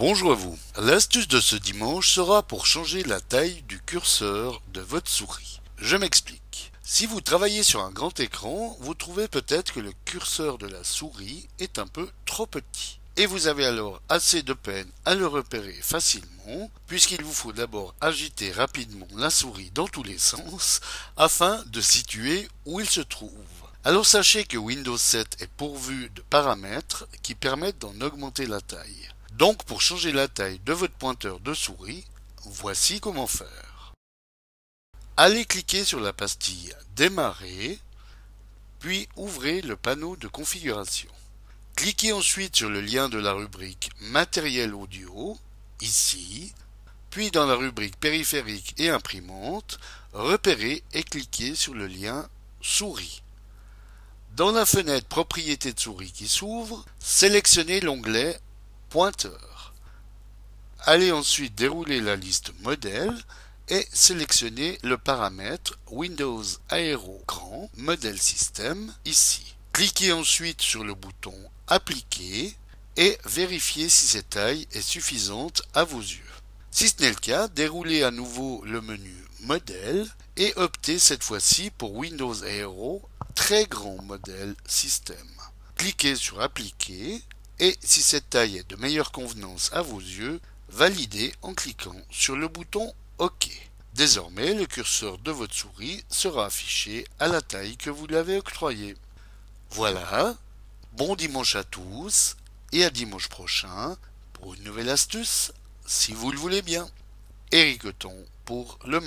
Bonjour à vous. L'astuce de ce dimanche sera pour changer la taille du curseur de votre souris. Je m'explique. Si vous travaillez sur un grand écran, vous trouvez peut-être que le curseur de la souris est un peu trop petit. Et vous avez alors assez de peine à le repérer facilement, puisqu'il vous faut d'abord agiter rapidement la souris dans tous les sens, afin de situer où il se trouve. Alors sachez que Windows 7 est pourvu de paramètres qui permettent d'en augmenter la taille. Donc pour changer la taille de votre pointeur de souris, voici comment faire. Allez cliquer sur la pastille Démarrer, puis ouvrez le panneau de configuration. Cliquez ensuite sur le lien de la rubrique Matériel audio, ici, puis dans la rubrique Périphérique et imprimante, repérez et cliquez sur le lien Souris. Dans la fenêtre Propriétés de souris qui s'ouvre, sélectionnez l'onglet pointeur. Allez ensuite dérouler la liste modèle et sélectionnez le paramètre Windows Aero Grand Modèle System ici. Cliquez ensuite sur le bouton Appliquer et vérifiez si cette taille est suffisante à vos yeux. Si ce n'est le cas, déroulez à nouveau le menu Modèle et optez cette fois-ci pour Windows Aero Très Grand Modèle System. Cliquez sur Appliquer et si cette taille est de meilleure convenance à vos yeux, validez en cliquant sur le bouton OK. Désormais, le curseur de votre souris sera affiché à la taille que vous l'avez octroyée. Voilà, bon dimanche à tous et à dimanche prochain pour une nouvelle astuce, si vous le voulez bien. Pour le